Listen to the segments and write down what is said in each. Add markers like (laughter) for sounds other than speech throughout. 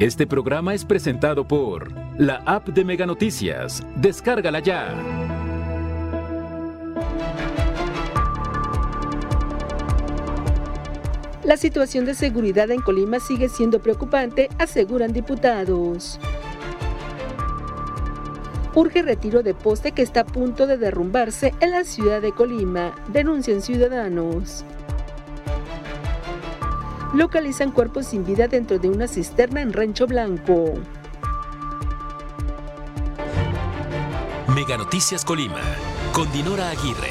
Este programa es presentado por la app de Mega Noticias. Descárgala ya. La situación de seguridad en Colima sigue siendo preocupante, aseguran diputados. Urge retiro de poste que está a punto de derrumbarse en la ciudad de Colima, denuncian ciudadanos. Localizan cuerpos sin vida dentro de una cisterna en Rancho Blanco. Mega Noticias Colima, con Dinora Aguirre.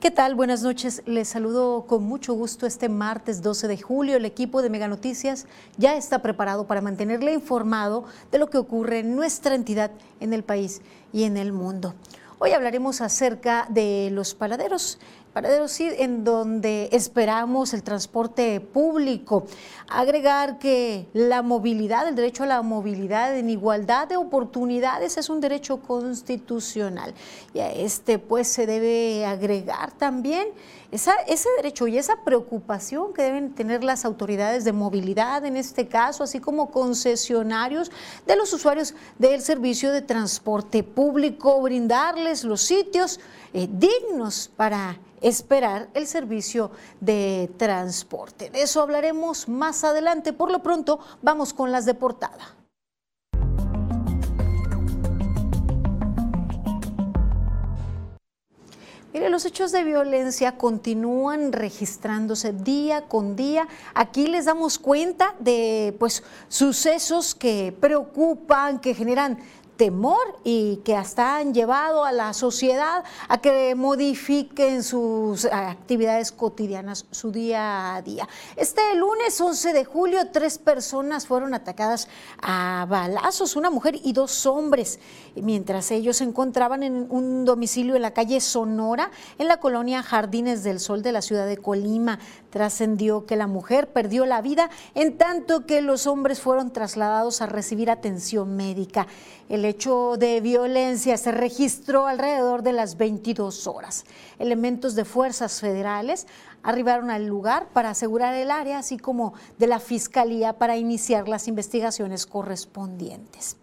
¿Qué tal? Buenas noches. Les saludo con mucho gusto este martes 12 de julio. El equipo de Mega Noticias ya está preparado para mantenerle informado de lo que ocurre en nuestra entidad, en el país y en el mundo. Hoy hablaremos acerca de los paladeros paraderos sí, en donde esperamos el transporte público. Agregar que la movilidad, el derecho a la movilidad en igualdad de oportunidades es un derecho constitucional. Y a este pues se debe agregar también ese derecho y esa preocupación que deben tener las autoridades de movilidad en este caso, así como concesionarios de los usuarios del servicio de transporte público, brindarles los sitios eh, dignos para esperar el servicio de transporte. De eso hablaremos más adelante. Por lo pronto, vamos con las de portada. Mire, los hechos de violencia continúan registrándose día con día. Aquí les damos cuenta de pues sucesos que preocupan, que generan temor y que hasta han llevado a la sociedad a que modifiquen sus actividades cotidianas, su día a día. Este lunes 11 de julio, tres personas fueron atacadas a balazos, una mujer y dos hombres, mientras ellos se encontraban en un domicilio en la calle Sonora, en la colonia Jardines del Sol de la ciudad de Colima. Trascendió que la mujer perdió la vida en tanto que los hombres fueron trasladados a recibir atención médica. El hecho de violencia se registró alrededor de las 22 horas. Elementos de fuerzas federales arribaron al lugar para asegurar el área, así como de la Fiscalía para iniciar las investigaciones correspondientes.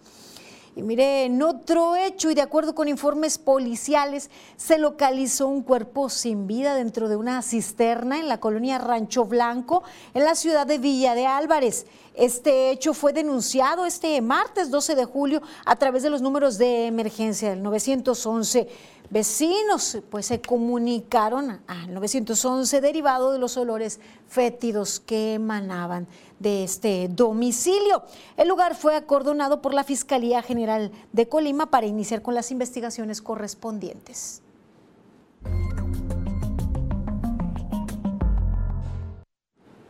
Y mire, en otro hecho y de acuerdo con informes policiales, se localizó un cuerpo sin vida dentro de una cisterna en la colonia Rancho Blanco, en la ciudad de Villa de Álvarez. Este hecho fue denunciado este martes 12 de julio a través de los números de emergencia del 911. Vecinos pues se comunicaron al 911 derivado de los olores fétidos que emanaban de este domicilio. El lugar fue acordonado por la Fiscalía General de Colima para iniciar con las investigaciones correspondientes.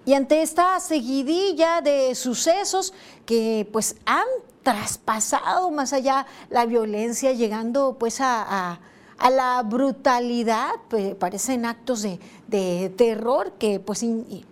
Y ante esta seguidilla de sucesos que pues han traspasado más allá la violencia, llegando pues a a la brutalidad, pues, parecen actos de, terror que pues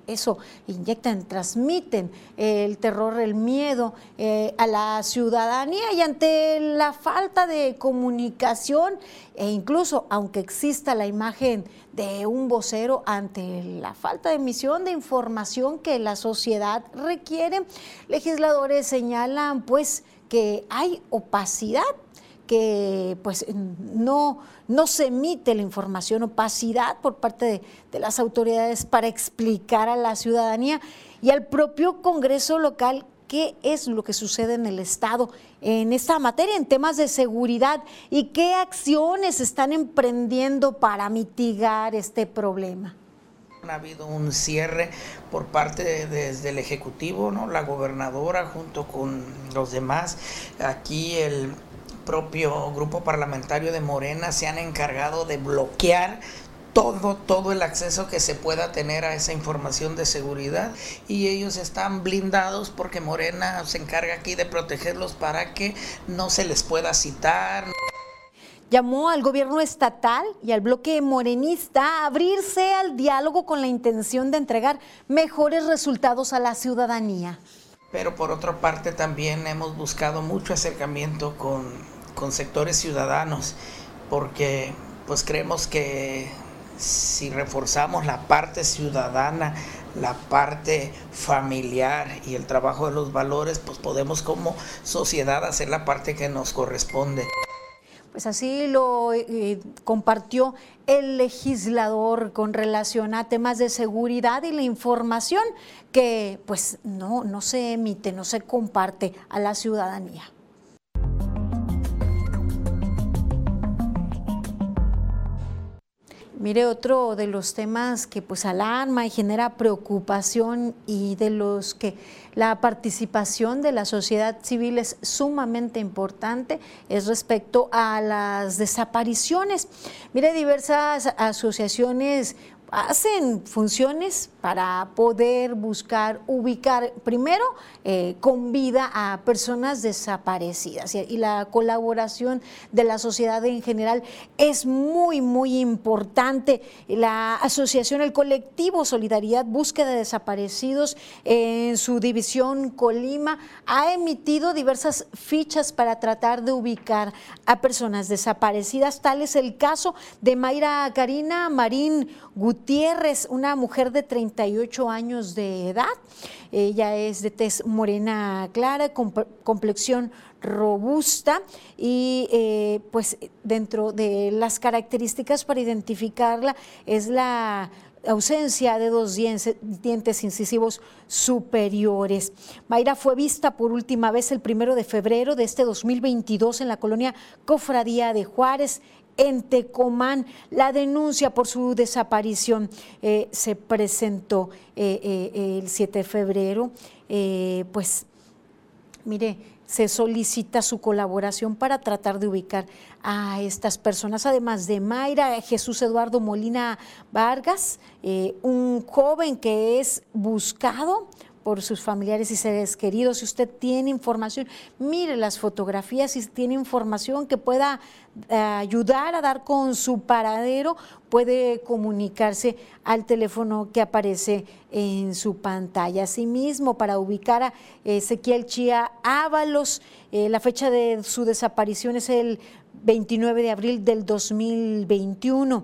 eso inyectan, transmiten el terror, el miedo eh, a la ciudadanía y ante la falta de comunicación e incluso aunque exista la imagen de un vocero ante la falta de emisión de información que la sociedad requiere, legisladores señalan pues que hay opacidad que pues no, no se emite la información, opacidad por parte de, las autoridades para explicar a la ciudadanía y al propio Congreso local qué es lo que sucede en el Estado en esta materia, en temas de seguridad y qué acciones están emprendiendo para mitigar este problema. Ha habido un cierre por parte de, desde el Ejecutivo, ¿no? la gobernadora junto con los demás. Aquí el propio grupo parlamentario de Morena se han encargado de bloquear todo, todo el acceso que se pueda tener a esa información de seguridad y ellos están blindados porque Morena se encarga aquí de protegerlos para que no se les pueda citar. Llamó al gobierno estatal y al bloque morenista a abrirse al diálogo con la intención de entregar mejores resultados a la ciudadanía. Pero por otra parte también hemos buscado mucho acercamiento con con sectores ciudadanos, porque pues creemos que si reforzamos la parte ciudadana, la parte familiar y el trabajo de los valores, pues podemos como sociedad hacer la parte que nos corresponde. Pues así lo eh, compartió el legislador con relación a temas de seguridad y la información que pues no, no se emite, no se comparte a la ciudadanía. Mire, otro de los temas que pues alarma y genera preocupación y de los que la participación de la sociedad civil es sumamente importante es respecto a las desapariciones. Mire, diversas asociaciones hacen funciones para poder buscar, ubicar primero eh, con vida a personas desaparecidas y, la colaboración de la sociedad en general es muy, muy importante. La asociación, el colectivo Solidaridad Búsqueda de Desaparecidos en su división Colima ha emitido diversas fichas para tratar de ubicar a personas desaparecidas. Tal es el caso de Mayra Karina Marín Gutiérrez, una mujer de 38 años de edad. Ella es de tez morena clara, con complexión robusta y eh, pues dentro de las características para identificarla es la ausencia de dos dientes incisivos superiores. Mayra fue vista por última vez el primero de febrero de este 2022 en la colonia Cofradía de Juárez en Tecomán. La denuncia por su desaparición eh, se presentó eh, eh, el 7 de febrero. pues, mire, se solicita su colaboración para tratar de ubicar a estas personas, además de Mayra, Jesús Eduardo Molina Vargas, un joven que es buscado por sus familiares y seres queridos. Si usted tiene información, mire las fotografías, si tiene información que pueda eh, ayudar a dar con su paradero, puede comunicarse al teléfono que aparece en su pantalla. Asimismo, para ubicar a Ezequiel Chía Ábalos, eh, la fecha de su desaparición es el 29 de abril del 2021.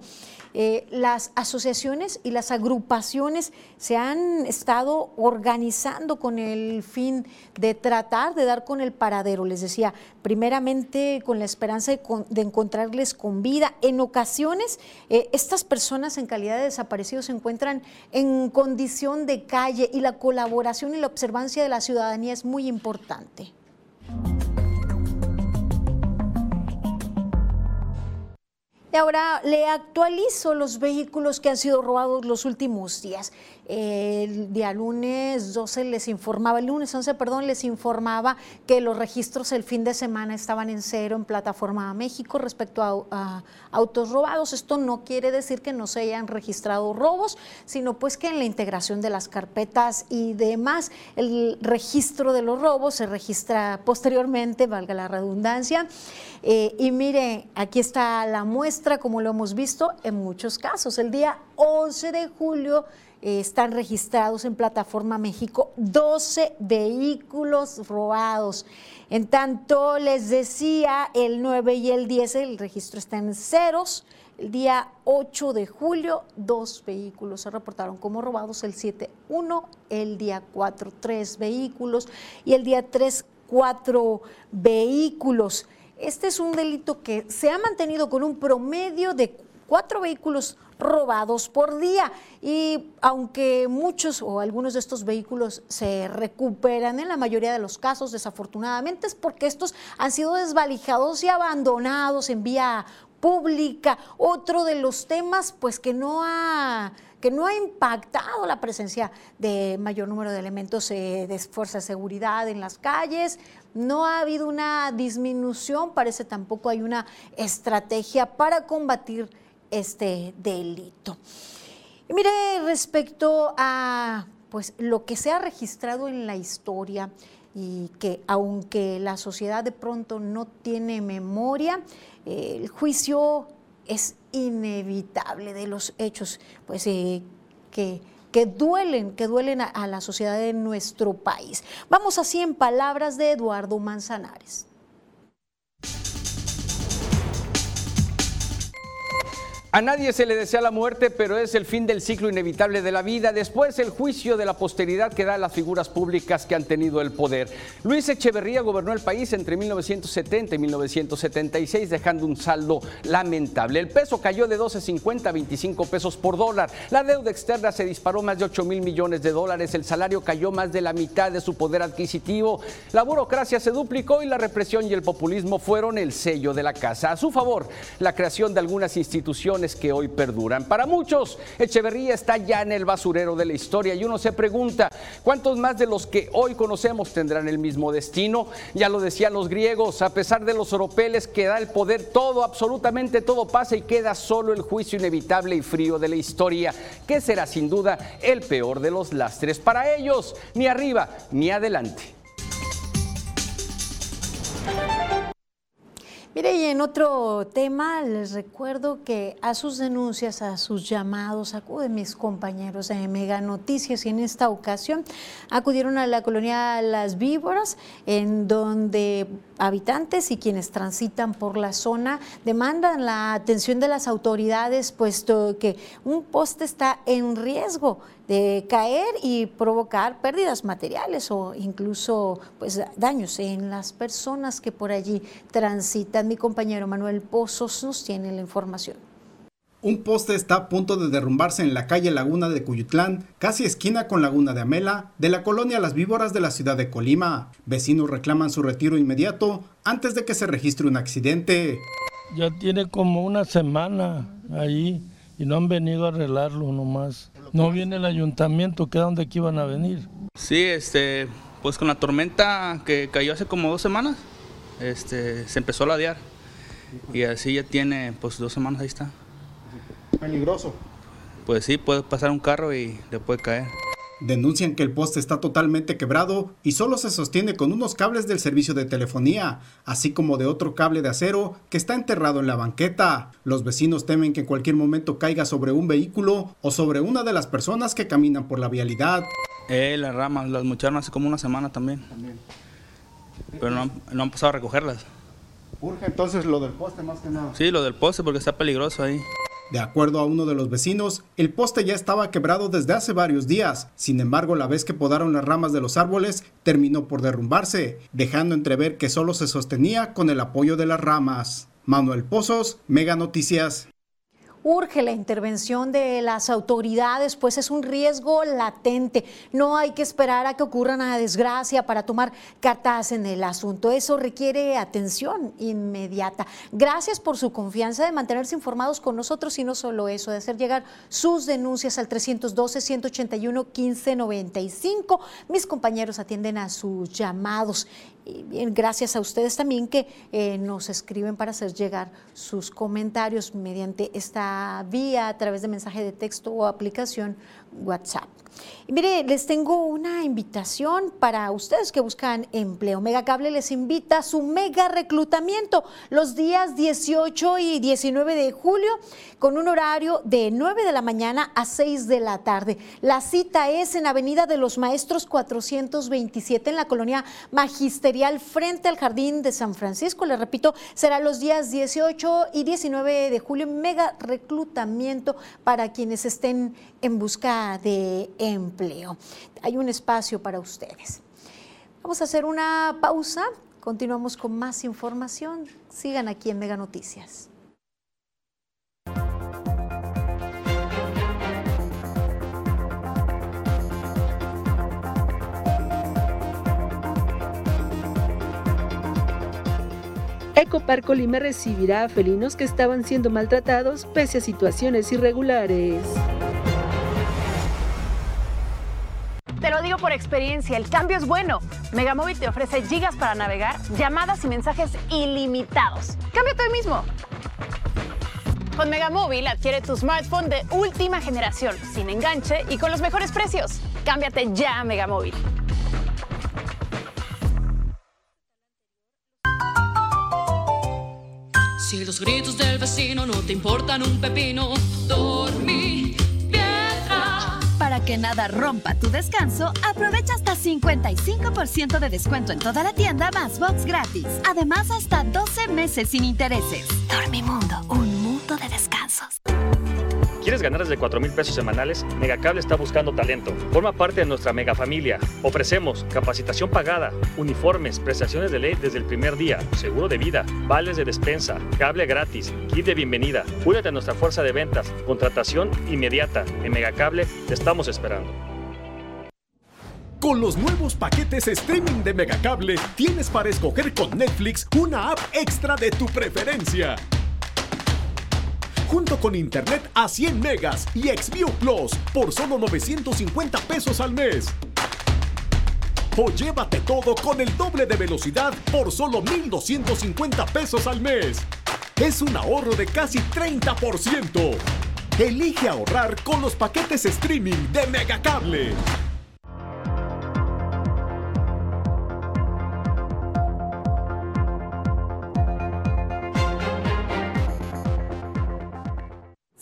Eh, las asociaciones y las agrupaciones se han estado organizando con el fin de tratar de dar con el paradero. Les decía, primeramente con la esperanza de, encontrarles con vida. En ocasiones, eh, estas personas en calidad de desaparecidos se encuentran en condición de calle y la colaboración y la observancia de la ciudadanía es muy importante. Ahora le actualizo los vehículos que han sido robados los últimos días. El día lunes 12 les informaba, el lunes 11, perdón, les informaba que los registros el fin de semana estaban en cero en Plataforma México respecto a, autos robados. Esto no quiere decir que no se hayan registrado robos, sino pues que en la integración de las carpetas y demás, el registro de los robos se registra posteriormente, valga la redundancia. Eh, y mire, aquí está la muestra, como lo hemos visto en muchos casos. El día 11 de julio eh, están registrados en Plataforma México 12 vehículos robados. En tanto, les decía, el 9 y el 10, el registro está en ceros. El día 8 de julio, dos vehículos se reportaron como robados. El 7, 1. El día 4, tres vehículos. Y el día 3, cuatro vehículos. Este es un delito que se ha mantenido con un promedio de cuatro vehículos robados por día. Y aunque muchos o algunos de estos vehículos se recuperan en la mayoría de los casos, desafortunadamente es porque estos han sido desvalijados y abandonados en vía pública. Otro de los temas, pues que no ha que no ha impactado la presencia de mayor número de elementos eh, de fuerza de seguridad en las calles. No ha habido una disminución, parece tampoco hay una estrategia para combatir este delito. Y mire, respecto a pues, lo que se ha registrado en la historia y que aunque la sociedad de pronto no tiene memoria, el juicio es inevitable de los hechos pues, eh, que, que duelen, que duelen a la sociedad de nuestro país. Vamos así en palabras de Eduardo Manzanares. A nadie se le desea la muerte, pero es el fin del ciclo inevitable de la vida. Después el juicio de la posteridad que da a las figuras públicas que han tenido el poder. Luis Echeverría gobernó el país entre 1970 y 1976, dejando un saldo lamentable. El peso cayó de 12.50 a 25 pesos por dólar. La deuda externa se disparó más de 8 mil millones de dólares. El salario cayó más de la mitad de su poder adquisitivo. La burocracia se duplicó y la represión y el populismo fueron el sello de la casa. A su favor, la creación de algunas instituciones que hoy perduran. Para muchos, Echeverría está ya en el basurero de la historia y uno se pregunta, ¿cuántos más de los que hoy conocemos tendrán el mismo destino? Ya lo decían los griegos, a pesar de los oropeles que da el poder, todo, absolutamente todo pasa y queda solo el juicio inevitable y frío de la historia, que será sin duda el peor de los lastres para ellos, ni arriba ni adelante. Mire, y en otro tema, les recuerdo que a sus denuncias, a sus llamados, acuden mis compañeros de Mega Noticias y en esta ocasión acudieron a la colonia Las Víboras, en donde habitantes y quienes transitan por la zona demandan la atención de las autoridades, puesto que un poste está en riesgo de caer y provocar pérdidas materiales o incluso pues, daños en las personas que por allí transitan. Mi compañero Manuel Pozos nos tiene la información. Un poste está a punto de derrumbarse en la calle Laguna de Cuyutlán, casi esquina con Laguna de Amela, de la colonia Las Víboras de la ciudad de Colima. Vecinos reclaman su retiro inmediato antes de que se registre un accidente. Ya tiene como una semana ahí y no han venido a arreglarlo nomás. No viene el ayuntamiento, que donde aquí iban a venir. Sí, este, pues con la tormenta que cayó hace como dos semanas, este, se empezó a ladear. Y así ya tiene, pues dos semanas ahí está. ¿Peligroso? Pues sí, puede pasar un carro y le puede caer. Denuncian que el poste está totalmente quebrado y solo se sostiene con unos cables del servicio de telefonía, así como de otro cable de acero que está enterrado en la banqueta. Los vecinos temen que en cualquier momento caiga sobre un vehículo o sobre una de las personas que caminan por la vialidad. Eh, las ramas, las mucharon hace como una semana también. Pero no han, no han pasado a recogerlas. Urge entonces lo del poste más que nada. Sí, lo del poste porque está peligroso ahí. De acuerdo a uno de los vecinos, el poste ya estaba quebrado desde hace varios días. Sin embargo, la vez que podaron las ramas de los árboles, terminó por derrumbarse, dejando entrever que solo se sostenía con el apoyo de las ramas. Manuel Pozos, Mega Noticias. Urge la intervención de las autoridades, pues es un riesgo latente. No hay que esperar a que ocurra una desgracia para tomar cartas en el asunto. Eso requiere atención inmediata. Gracias por su confianza de mantenerse informados con nosotros y no solo eso, de hacer llegar sus denuncias al 312-181-1595. Mis compañeros atienden a sus llamados gracias a ustedes también que eh, nos escriben para hacer llegar sus comentarios mediante esta vía a través de mensaje de texto o aplicación WhatsApp. Y mire, les tengo una invitación para ustedes que buscan empleo. Megacable les invita a su mega reclutamiento los días 18 y 19 de julio con un horario de 9 de la mañana a 6 de la tarde. La cita es en Avenida de los Maestros 427 en la colonia magisterial frente al Jardín de San Francisco. Les repito, será los días 18 y 19 de julio. Mega reclutamiento para quienes estén en busca de empleo. Hay un espacio para ustedes. Vamos a hacer una pausa. Continuamos con más información. Sigan aquí en Mega Noticias. Ecoparco Lima recibirá a felinos que estaban siendo maltratados pese a situaciones irregulares. Te lo digo por experiencia, el cambio es bueno. Megamóvil te ofrece gigas para navegar, llamadas y mensajes ilimitados. Cámbiate hoy mismo. Con Megamóvil adquiere tu smartphone de última generación, sin enganche y con los mejores precios. Cámbiate ya a Megamóvil. Si los gritos del vecino no te importan un pepino, dormí. Para que nada rompa tu descanso, aprovecha hasta 55% de descuento en toda la tienda más box gratis. Además, hasta 12 meses sin intereses. Dormimundo, un mundo de descansos. ¿Quieres ganar desde 4 mil pesos semanales? Megacable está buscando talento. Forma parte de nuestra mega familia. Ofrecemos capacitación pagada, uniformes, prestaciones de ley desde el primer día, seguro de vida, vales de despensa, cable gratis, kit de bienvenida. Únete a nuestra fuerza de ventas, contratación inmediata. En Megacable te estamos esperando. Con los nuevos paquetes streaming de Megacable, tienes para escoger con Netflix una app extra de tu preferencia junto con internet a 100 megas y Xview Plus por solo 950 pesos al mes. O llévate todo con el doble de velocidad por solo 1,250 pesos al mes. Es un ahorro de casi 30%. Elige ahorrar con los paquetes streaming de Megacable.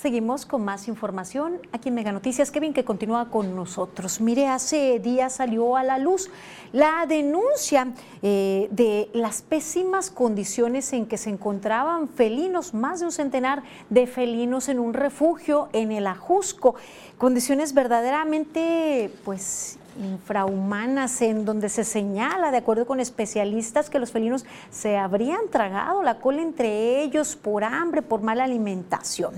Seguimos con más información aquí en Mega Noticias. Kevin, que continúa con nosotros. Mire, hace días salió a la luz la denuncia eh, de las pésimas condiciones en que se encontraban felinos, más de un centenar de felinos en un refugio en el Ajusco. Condiciones verdaderamente, pues, infrahumanas en donde se señala, de acuerdo con especialistas, que los felinos se habrían tragado la cola entre ellos por hambre, por mala alimentación.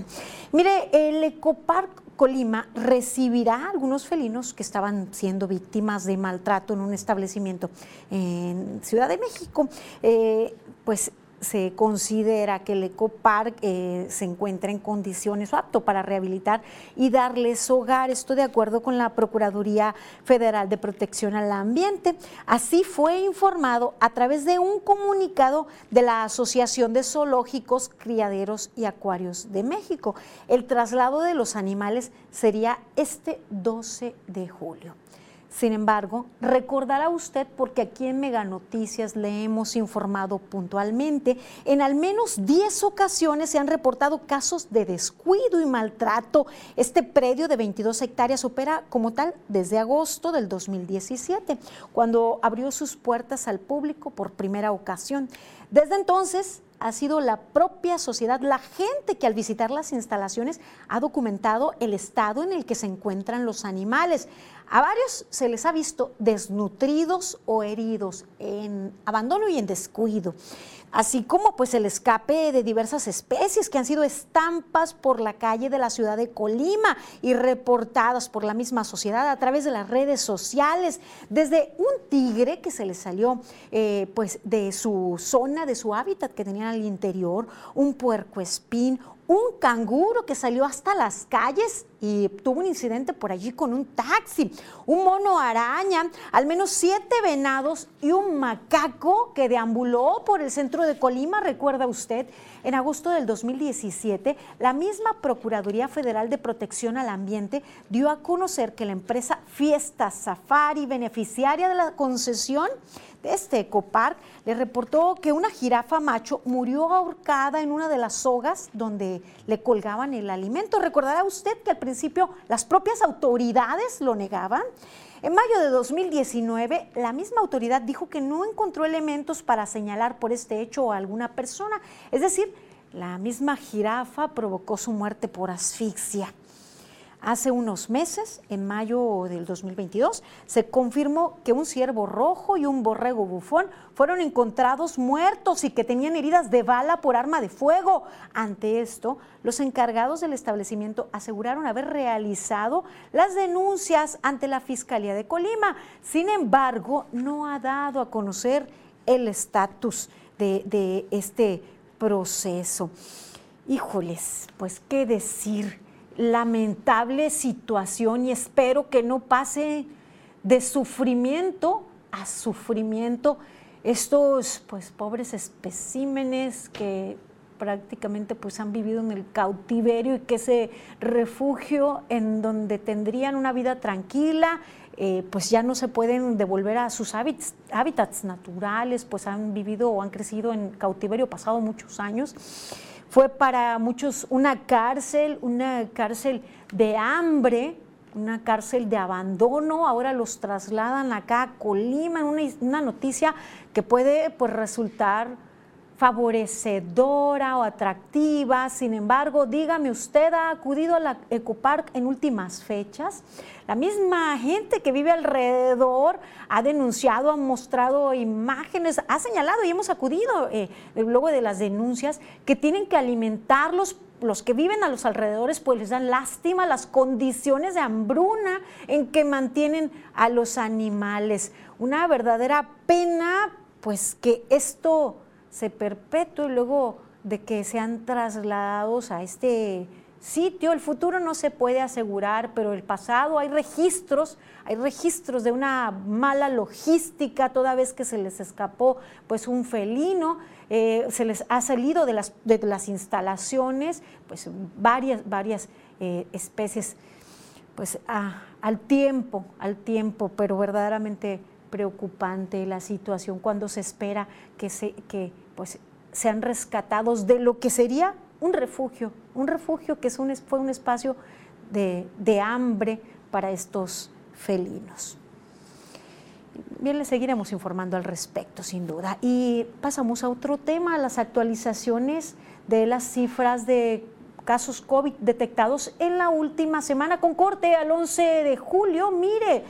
Mire, el Ecopark Colima recibirá algunos felinos que estaban siendo víctimas de maltrato en un establecimiento en Ciudad de México. Eh, pues se considera que el ecopark eh, se encuentra en condiciones apto para rehabilitar y darles hogar. Esto de acuerdo con la Procuraduría Federal de Protección al Ambiente. Así fue informado a través de un comunicado de la Asociación de Zoológicos, Criaderos y Acuarios de México. El traslado de los animales sería este 12 de julio. Sin embargo, recordará usted, porque aquí en Mega Noticias le hemos informado puntualmente, en al menos 10 ocasiones se han reportado casos de descuido y maltrato. Este predio de 22 hectáreas opera como tal desde agosto del 2017, cuando abrió sus puertas al público por primera ocasión. Desde entonces, ha sido la propia sociedad, la gente que al visitar las instalaciones ha documentado el estado en el que se encuentran los animales. A varios se les ha visto desnutridos o heridos, en abandono y en descuido, así como pues el escape de diversas especies que han sido estampas por la calle de la ciudad de Colima y reportadas por la misma sociedad a través de las redes sociales, desde un tigre que se les salió eh, pues de su zona, de su hábitat que tenían al interior, un puerco espín, un canguro que salió hasta las calles y tuvo un incidente por allí con un taxi, un mono araña, al menos siete venados y un macaco que deambuló por el centro de Colima, recuerda usted, en agosto del 2017, la misma Procuraduría Federal de Protección al Ambiente dio a conocer que la empresa Fiesta Safari, beneficiaria de la concesión, este ecopark le reportó que una jirafa macho murió ahorcada en una de las sogas donde le colgaban el alimento. Recordará usted que al principio las propias autoridades lo negaban. En mayo de 2019, la misma autoridad dijo que no encontró elementos para señalar por este hecho a alguna persona. Es decir, la misma jirafa provocó su muerte por asfixia. Hace unos meses, en mayo del 2022, se confirmó que un ciervo rojo y un borrego bufón fueron encontrados muertos y que tenían heridas de bala por arma de fuego. Ante esto, los encargados del establecimiento aseguraron haber realizado las denuncias ante la Fiscalía de Colima. Sin embargo, no ha dado a conocer el estatus de, este proceso. Híjoles, pues qué decir lamentable situación y espero que no pase de sufrimiento a sufrimiento estos pues pobres especímenes que prácticamente pues han vivido en el cautiverio y que ese refugio en donde tendrían una vida tranquila, eh, pues ya no se pueden devolver a sus hábitats, hábitats naturales, pues han vivido o han crecido en cautiverio pasado muchos años fue para muchos una cárcel, una cárcel de hambre, una cárcel de abandono, ahora los trasladan acá a Colima, una, una noticia que puede pues, resultar favorecedora o atractiva. Sin embargo, dígame, ¿usted ha acudido a la Ecopark en últimas fechas? La misma gente que vive alrededor ha denunciado, ha mostrado imágenes, ha señalado y hemos acudido eh, luego de las denuncias que tienen que alimentarlos los que viven a los alrededores pues les dan lástima las condiciones de hambruna en que mantienen a los animales. Una verdadera pena pues que esto se perpetúe luego de que sean trasladados a este sitio. El futuro no se puede asegurar, pero el pasado hay registros, hay registros de una mala logística toda vez que se les escapó pues un felino, eh, se les ha salido de las, de las instalaciones pues varias, varias eh, especies pues al tiempo, al tiempo, pero verdaderamente preocupante la situación cuando se espera que, se, que pues, sean rescatados de lo que sería un refugio, un refugio que es un, fue un espacio de, hambre para estos felinos. Bien, les seguiremos informando al respecto, sin duda. Y pasamos a otro tema, las actualizaciones de las cifras de casos COVID detectados en la última semana con corte al 11 de julio. Mire,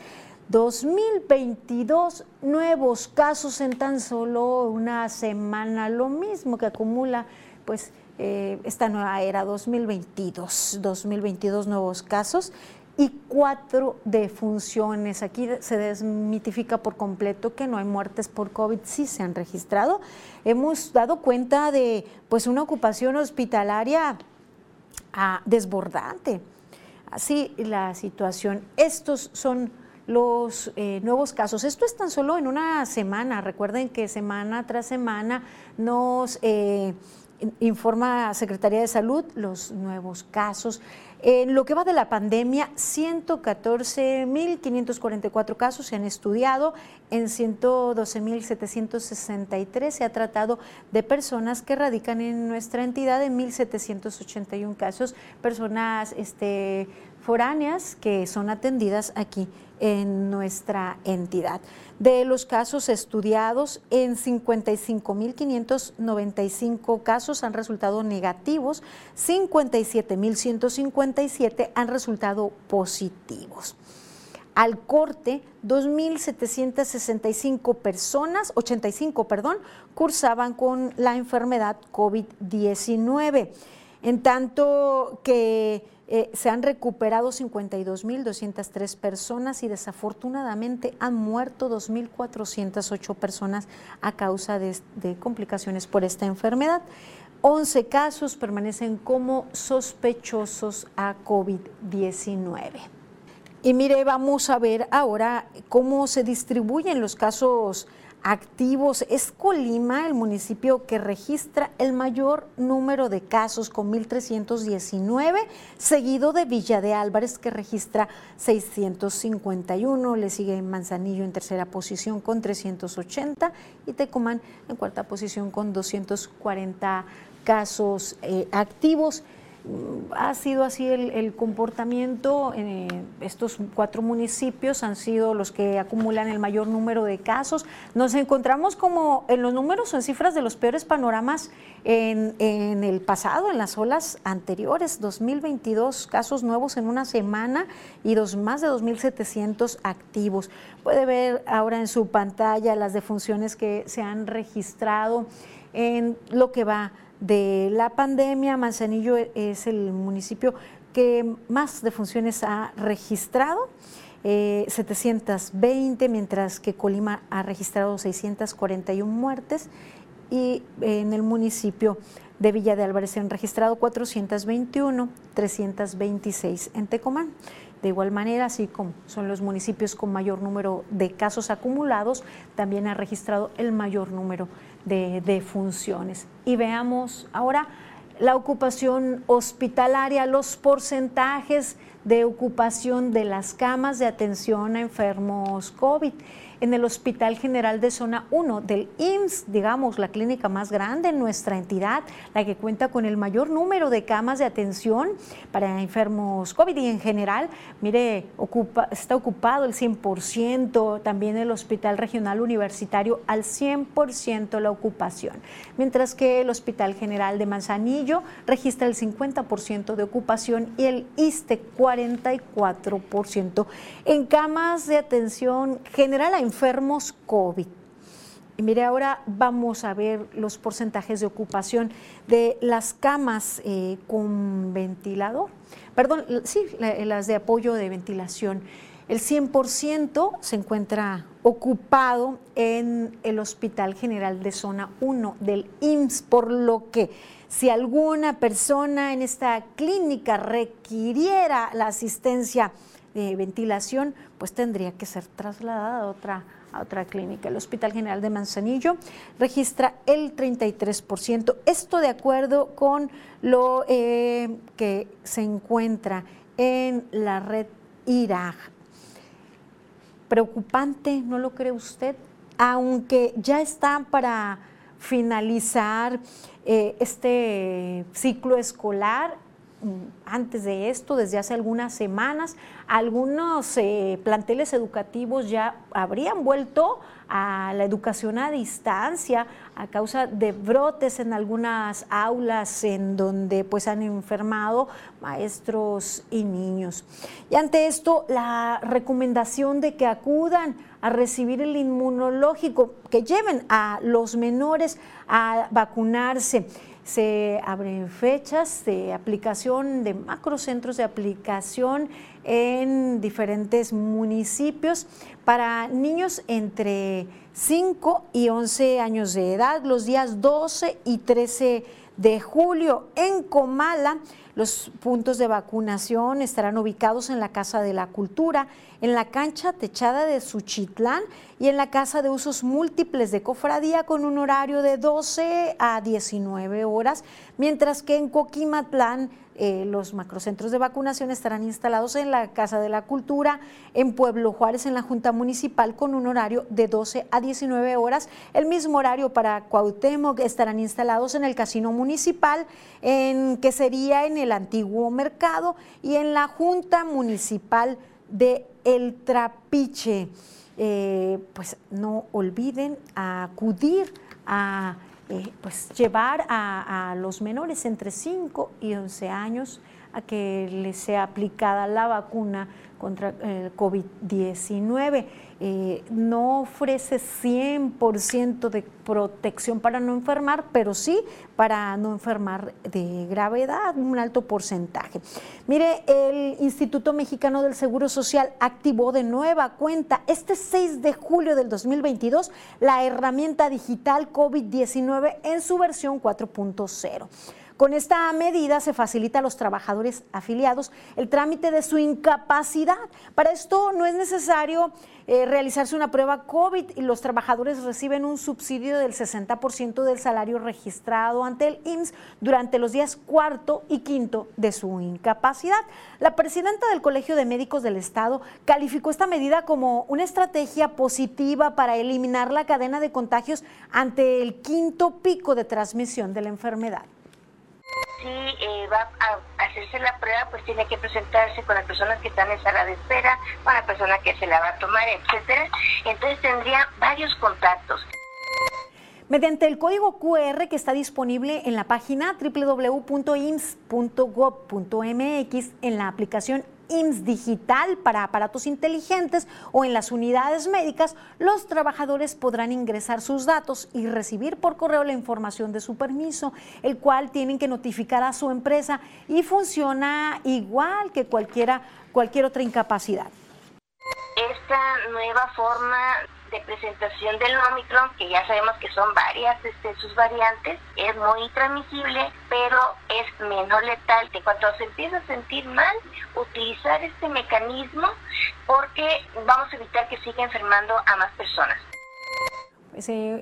2022 nuevos casos en tan solo una semana, lo mismo que acumula pues eh, esta nueva era 2022, 2022 nuevos casos y cuatro defunciones. Aquí se desmitifica por completo que no hay muertes por COVID, sí se han registrado. Hemos dado cuenta de pues una ocupación hospitalaria ah, desbordante. Así la situación. Estos son los eh, nuevos casos. Esto es tan solo en una semana. Recuerden que semana tras semana nos eh, informa Secretaría de Salud los nuevos casos. En lo que va de la pandemia, 114.544 casos se han estudiado, en 112.763 se ha tratado de personas que radican en nuestra entidad, en 1.781 casos, personas este, foráneas que son atendidas aquí en nuestra entidad. De los casos estudiados, en 55.595 casos han resultado negativos, 57.157 han resultado positivos. Al corte, 2.765 personas, 85, perdón, cursaban con la enfermedad COVID-19. En tanto que eh, se han recuperado 52.203 personas y desafortunadamente han muerto 2.408 personas a causa de, de complicaciones por esta enfermedad. 11 casos permanecen como sospechosos a COVID-19. Y mire, vamos a ver ahora cómo se distribuyen los casos activos. Es Colima el municipio que registra el mayor número de casos con 1.319, seguido de Villa de Álvarez que registra 651, le sigue Manzanillo en tercera posición con 380 y Tecomán en cuarta posición con 240 casos eh, activos ha sido así el, comportamiento. Eh, estos cuatro municipios han sido los que acumulan el mayor número de casos. Nos encontramos como en los números o en cifras de los peores panoramas en, el pasado, en las olas anteriores. 2022 casos nuevos en una semana y dos, más de 2.700 activos. Puede ver ahora en su pantalla las defunciones que se han registrado en lo que va de la pandemia. Manzanillo es el municipio que más defunciones ha registrado. 720, eh, mientras que Colima ha registrado 641 muertes y en el municipio de Villa de Álvarez se han registrado 421, 326 en Tecomán. De igual manera, así como son los municipios con mayor número de casos acumulados, también ha registrado el mayor número de, funciones. Y veamos ahora la ocupación hospitalaria, los porcentajes de ocupación de las camas de atención a enfermos COVID en el Hospital General de Zona 1 del IMSS, digamos, la clínica más grande en nuestra entidad, la que cuenta con el mayor número de camas de atención para enfermos COVID y en general, mire, está ocupado el 100%, también el Hospital Regional Universitario al 100% la ocupación, mientras que el Hospital General de Manzanillo registra el 50% de ocupación y el ISTE 44%. En camas de atención general hay enfermos COVID. Y mire, ahora vamos a ver los porcentajes de ocupación de las camas eh, con ventilador. Perdón, sí, las de apoyo de ventilación. El 100% se encuentra ocupado en el Hospital General de Zona 1 del IMSS, por lo que si alguna persona en esta clínica requiriera la asistencia de ventilación, pues tendría que ser trasladada a otra, a otra clínica. El Hospital General de Manzanillo registra el 33%. Esto de acuerdo con lo eh, que se encuentra en la red IRAG. Preocupante, ¿no lo cree usted? Aunque ya está para finalizar eh, este ciclo escolar, antes de esto, desde hace algunas semanas, algunos eh, planteles educativos ya habrían vuelto a la educación a distancia a causa de brotes en algunas aulas en donde pues han enfermado maestros y niños. Y ante esto, la recomendación de que acudan a recibir el inmunológico, que lleven a los menores a vacunarse se abren fechas de aplicación de macrocentros de aplicación en diferentes municipios para niños entre 5 y 11 años de edad los días 12 y 13 de julio en Comala. Los puntos de vacunación estarán ubicados en la Casa de la Cultura, en la cancha techada de Suchitlán y en la Casa de Usos Múltiples de Cofradía con un horario de 12 a 19 horas, mientras que en Coquimatlán eh, los macrocentros de vacunación estarán instalados en la Casa de la Cultura, en Pueblo Juárez, en la Junta Municipal, con un horario de 12 a 19 horas. El mismo horario para Cuauhtémoc estarán instalados en el Casino Municipal, en, que sería en el antiguo mercado, y en la Junta Municipal de El Trapiche. Eh, pues no olviden acudir a eh, pues llevar a, los menores entre 5 y 11 años a que les sea aplicada la vacuna contra el COVID-19. Eh, no ofrece 100% de protección para no enfermar, pero sí para no enfermar de gravedad, un alto porcentaje. Mire, el Instituto Mexicano del Seguro Social activó de nueva cuenta este 6 de julio del 2022 la herramienta digital COVID-19 en su versión 4.0. Con esta medida se facilita a los trabajadores afiliados el trámite de su incapacidad. Para esto no es necesario eh, realizarse una prueba COVID y los trabajadores reciben un subsidio del 60% del salario registrado ante el IMSS durante los días cuarto y quinto de su incapacidad. La presidenta del Colegio de Médicos del Estado calificó esta medida como una estrategia positiva para eliminar la cadena de contagios ante el quinto pico de transmisión de la enfermedad si eh, va a hacerse la prueba, pues tiene que presentarse con las personas que están en sala de espera, con la persona que se la va a tomar, etcétera. Entonces tendría varios contactos. Mediante el código QR que está disponible en la página www.ims.gov.mx en la aplicación IMSS Digital para aparatos inteligentes o en las unidades médicas, los trabajadores podrán ingresar sus datos y recibir por correo la información de su permiso, el cual tienen que notificar a su empresa y funciona igual que cualquiera, cualquier otra incapacidad. Esta nueva forma de presentación del Omicron, que ya sabemos que son varias este, sus variantes, es muy transmisible, pero es menos letal. Que cuando se empieza a sentir mal, utilizar este mecanismo porque vamos a evitar que siga enfermando a más personas.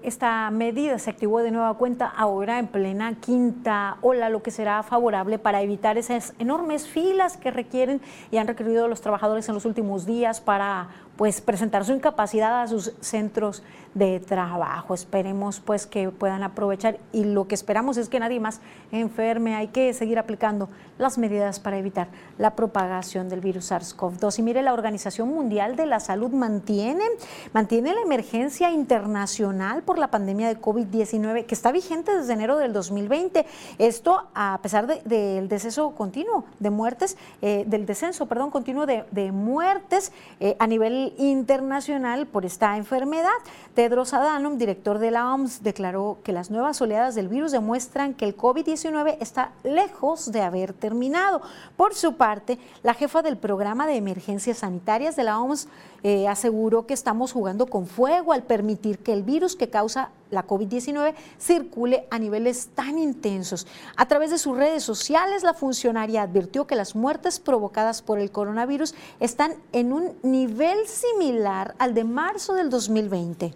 esta medida se activó de nueva cuenta ahora en plena quinta ola, lo que será favorable para evitar esas enormes filas que requieren y han requerido los trabajadores en los últimos días para pues presentar su incapacidad a sus centros de trabajo. Esperemos pues que puedan aprovechar y lo que esperamos es que nadie más enferme. Hay que seguir aplicando las medidas para evitar la propagación del virus SARS-CoV-2. Y mire, la Organización Mundial de la Salud mantiene, mantiene la emergencia internacional por la pandemia de COVID-19 que está vigente desde enero del 2020. Esto a pesar del deceso continuo de muertes, eh, del descenso, perdón, continuo de, muertes eh, a nivel internacional por esta enfermedad. Tedros Adhanom, director de la OMS, declaró que las nuevas oleadas del virus demuestran que el COVID-19 está lejos de haber terminado. Por su parte, la jefa del programa de emergencias sanitarias de la OMS eh, aseguró que estamos jugando con fuego al permitir que el virus que causa la COVID-19 circule a niveles tan intensos. A través de sus redes sociales, la funcionaria advirtió que las muertes provocadas por el coronavirus están en un nivel similar al de marzo del 2020.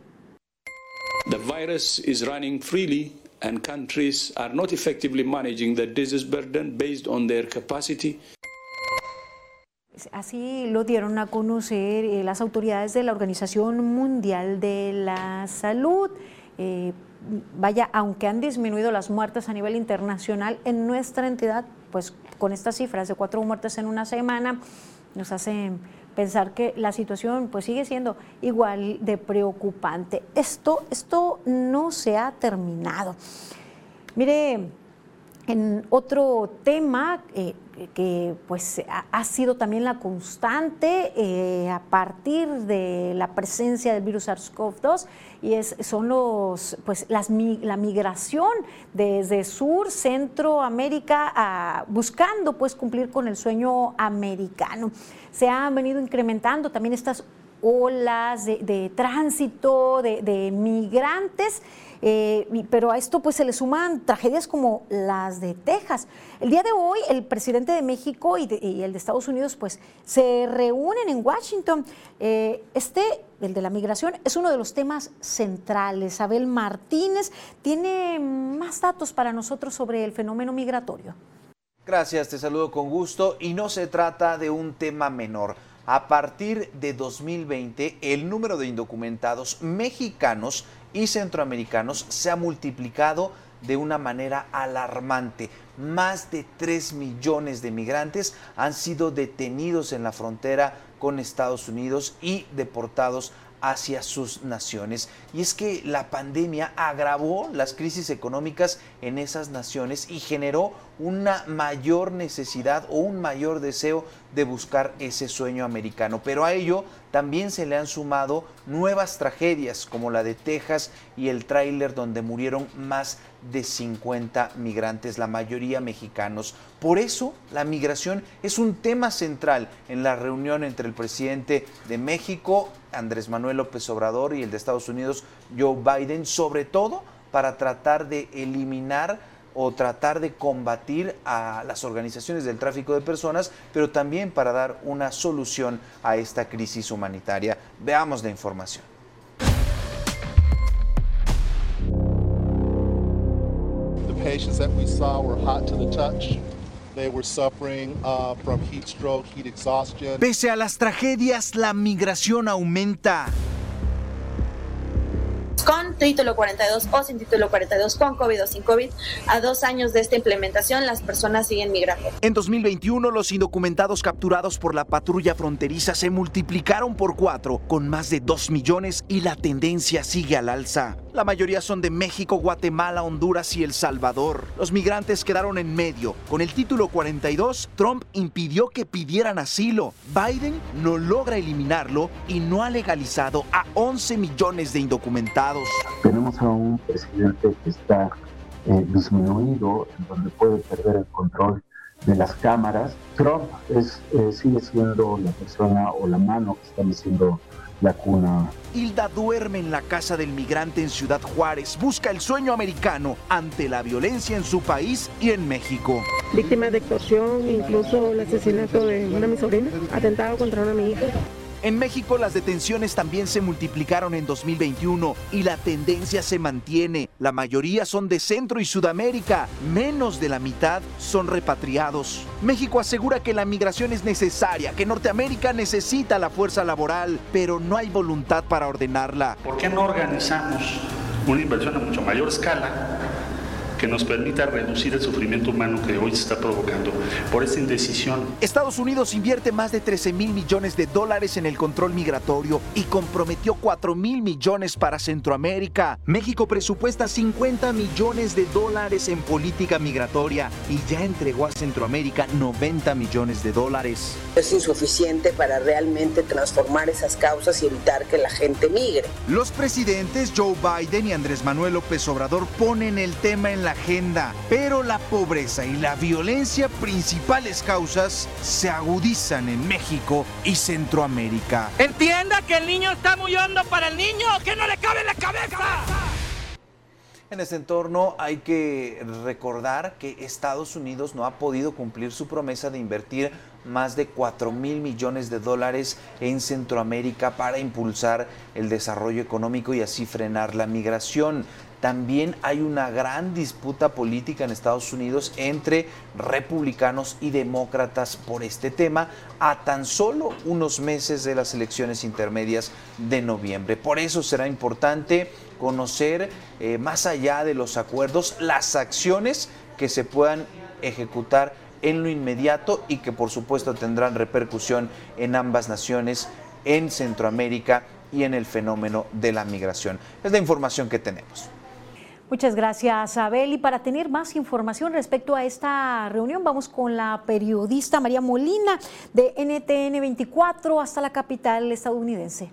The virus is running freely and countries are not effectively managing the disease burden based on their capacity. Así lo dieron a conocer eh, las autoridades de la Organización Mundial de la Salud. Eh, vaya, aunque han disminuido las muertes a nivel internacional, en nuestra entidad, pues con estas cifras de cuatro muertes en una semana, nos hacen pensar que la situación pues sigue siendo igual de preocupante. Esto, esto no se ha terminado. Mire, en otro tema eh, que pues ha, sido también la constante eh, a partir de la presencia del virus SARS-CoV-2 y es, son los pues las, la migración desde Sur, Centroamérica, buscando pues cumplir con el sueño americano. Se han venido incrementando también estas olas de, tránsito de migrantes. Eh, pero a esto pues se le suman tragedias como las de Texas. El día de hoy el presidente de México y, el de Estados Unidos pues se reúnen en Washington. Eh, este, el de la migración, es uno de los temas centrales. Abel Martínez tiene más datos para nosotros sobre el fenómeno migratorio. Gracias, te saludo con gusto y no se trata de un tema menor. A partir de 2020, el número de indocumentados mexicanos y centroamericanos se ha multiplicado de una manera alarmante. Más de 3 millones de migrantes han sido detenidos en la frontera con Estados Unidos y deportados hacia sus naciones. Y es que la pandemia agravó las crisis económicas en esas naciones y generó una mayor necesidad o un mayor deseo de buscar ese sueño americano. Pero a ello también se le han sumado nuevas tragedias como la de Texas y el tráiler donde murieron más de 50 migrantes, la mayoría mexicanos. Por eso la migración es un tema central en la reunión entre el presidente de México, Andrés Manuel López Obrador, y el de Estados Unidos, Joe Biden, sobre todo para tratar de eliminar o tratar de combatir a las organizaciones del tráfico de personas, pero también para dar una solución a esta crisis humanitaria. Veamos la información. Pese a las tragedias, la migración aumenta título 42 o sin título 42, con COVID o sin COVID. A dos años de esta implementación, las personas siguen migrando. En 2021, los indocumentados capturados por la patrulla fronteriza se multiplicaron por cuatro, con más de dos millones y la tendencia sigue al alza. La mayoría son de México, Guatemala, Honduras y El Salvador. Los migrantes quedaron en medio. Con el título 42, Trump impidió que pidieran asilo. Biden no logra eliminarlo y no ha legalizado a 11 millones de indocumentados. Tenemos a un presidente que está eh, disminuido, en donde puede perder el control de las cámaras. Trump es, eh, sigue siendo la persona o la mano que está diciendo la cuna. Hilda duerme en la casa del migrante en Ciudad Juárez, busca el sueño americano ante la violencia en su país y en México. Víctima de extorsión, incluso el asesinato de una de mis sobrinas, atentado contra una de mi hija. En México las detenciones también se multiplicaron en 2021 y la tendencia se mantiene. La mayoría son de Centro y Sudamérica, menos de la mitad son repatriados. México asegura que la migración es necesaria, que Norteamérica necesita la fuerza laboral, pero no hay voluntad para ordenarla. ¿Por qué no organizamos una inversión a mucho mayor escala que nos permita reducir el sufrimiento humano que hoy se está provocando por esta indecisión. Estados Unidos invierte más de 13 mil millones de dólares en el control migratorio y comprometió 4 mil millones para Centroamérica. México presupuesta 50 millones de dólares en política migratoria y ya entregó a Centroamérica 90 millones de dólares. Es insuficiente para realmente transformar esas causas y evitar que la gente migre. Los presidentes Joe Biden y Andrés Manuel López Obrador ponen el tema en la agenda, pero la pobreza y la violencia, principales causas, se agudizan en México y Centroamérica. Entienda que el niño está muy hondo para el niño, que no le cabe en la cabeza. En este entorno hay que recordar que Estados Unidos no ha podido cumplir su promesa de invertir más de 4 mil millones de dólares en Centroamérica para impulsar el desarrollo económico y así frenar la migración. También hay una gran disputa política en Estados Unidos entre republicanos y demócratas por este tema a tan solo unos meses de las elecciones intermedias de noviembre. Por eso será importante conocer eh, más allá de los acuerdos las acciones que se puedan ejecutar en lo inmediato y que por supuesto tendrán repercusión en ambas naciones, en Centroamérica y en el fenómeno de la migración. Es la información que tenemos. Muchas gracias, Abel. Y para tener más información respecto a esta reunión, vamos con la periodista María Molina de NTN 24 hasta la capital estadounidense.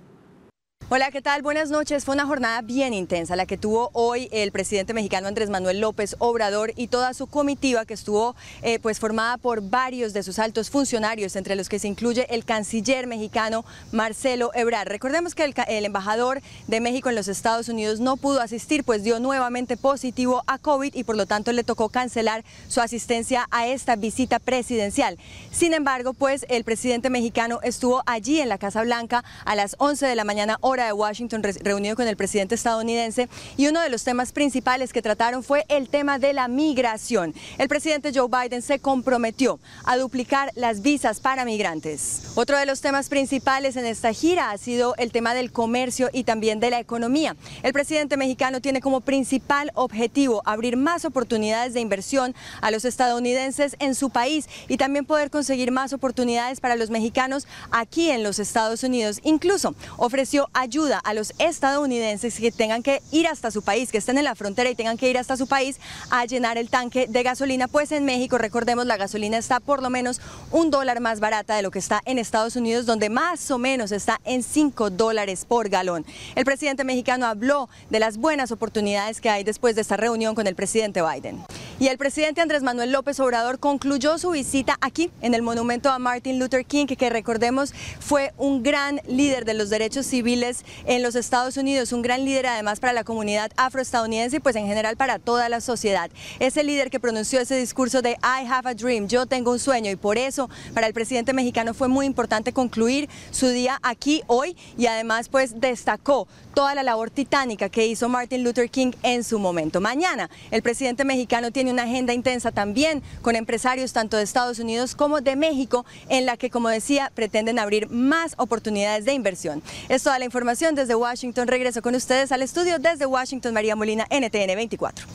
Hola, ¿qué tal? Buenas noches. Fue una jornada bien intensa la que tuvo hoy el presidente mexicano Andrés Manuel López Obrador y toda su comitiva que estuvo eh, pues formada por varios de sus altos funcionarios, entre los que se incluye el canciller mexicano Marcelo Ebrard. Recordemos que el, embajador de México en los Estados Unidos no pudo asistir, pues dio nuevamente positivo a COVID y por lo tanto le tocó cancelar su asistencia a esta visita presidencial. Sin embargo, pues el presidente mexicano estuvo allí en la Casa Blanca a las 11 de la mañana de Washington reunido con el presidente estadounidense y uno de los temas principales que trataron fue el tema de la migración. El presidente Joe Biden se comprometió a duplicar las visas para migrantes. Otro de los temas principales en esta gira ha sido el tema del comercio y también de la economía. El presidente mexicano tiene como principal objetivo abrir más oportunidades de inversión a los estadounidenses en su país y también poder conseguir más oportunidades para los mexicanos aquí en los Estados Unidos. Incluso ofreció ayuda a los estadounidenses que tengan que ir hasta su país, que estén en la frontera y tengan que ir hasta su país a llenar el tanque de gasolina, pues en México, recordemos, la gasolina está por lo menos un dólar más barata de lo que está en Estados Unidos, donde más o menos está en 5 dólares por galón. El presidente mexicano habló de las buenas oportunidades que hay después de esta reunión con el presidente Biden. Y el presidente Andrés Manuel López Obrador concluyó su visita aquí en el monumento a Martin Luther King, que, recordemos fue un gran líder de los derechos civiles en los Estados Unidos, un gran líder además para la comunidad afroestadounidense y pues en general para toda la sociedad. Ese líder que pronunció ese discurso de I have a dream, yo tengo un sueño y por eso para el presidente mexicano fue muy importante concluir su día aquí hoy y además pues destacó toda la labor titánica que hizo Martin Luther King en su momento. Mañana el presidente mexicano tiene una agenda intensa también con empresarios tanto de Estados Unidos como de México en la que como decía pretenden abrir más oportunidades de inversión. Es toda la información desde Washington. Regreso con ustedes al estudio desde Washington, María Molina, NTN 24.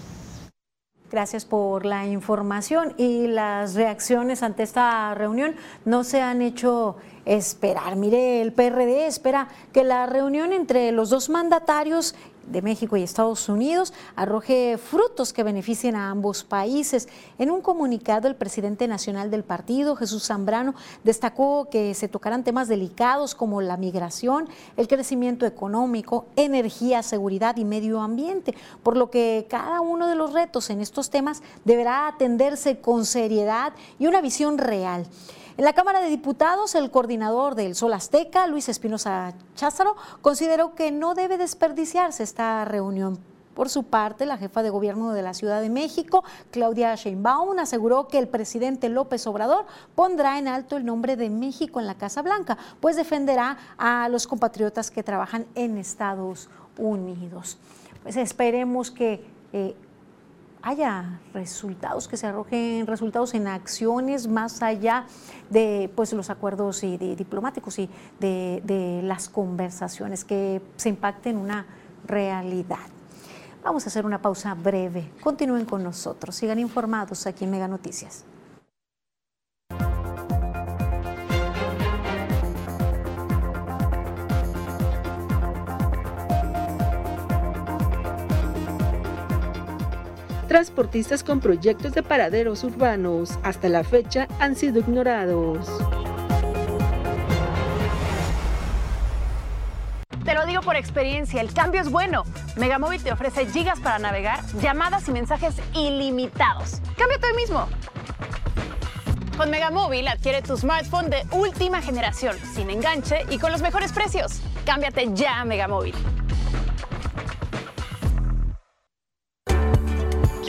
Gracias por la información y las reacciones ante esta reunión no se han hecho esperar. Mire, el PRD espera que la reunión entre los dos mandatarios de México y Estados Unidos arroje frutos que beneficien a ambos países. En un comunicado, el presidente nacional del partido, Jesús Zambrano, destacó que se tocarán temas delicados como la migración, el crecimiento económico, energía, seguridad y medio ambiente, por lo que cada uno de los retos en estos temas deberá atenderse con seriedad y una visión real. En la Cámara de Diputados, el coordinador del Sol Azteca, Luis Espinosa Cházaro, consideró que no debe desperdiciarse esta reunión Por su parte, la jefa de gobierno de la Ciudad de México, Claudia Sheinbaum, aseguró que el presidente López Obrador pondrá en alto el nombre de México en la Casa Blanca, pues defenderá a los compatriotas que trabajan en Estados Unidos. Pues esperemos que eh, haya resultados, que se arrojen resultados en acciones más allá de pues, los acuerdos y diplomáticos y de, de las conversaciones, que se impacten una realidad. Vamos a hacer una pausa breve. Continúen con nosotros. Sigan informados aquí en Mega Noticias. Transportistas con proyectos de paraderos urbanos hasta la fecha han sido ignorados. Te lo digo por experiencia, el cambio es bueno. Megamóvil te ofrece gigas para navegar, llamadas y mensajes ilimitados. Cámbiate hoy mismo. Con Megamóvil adquiere tu smartphone de última generación, sin enganche y con los mejores precios. Cámbiate ya a Megamóvil.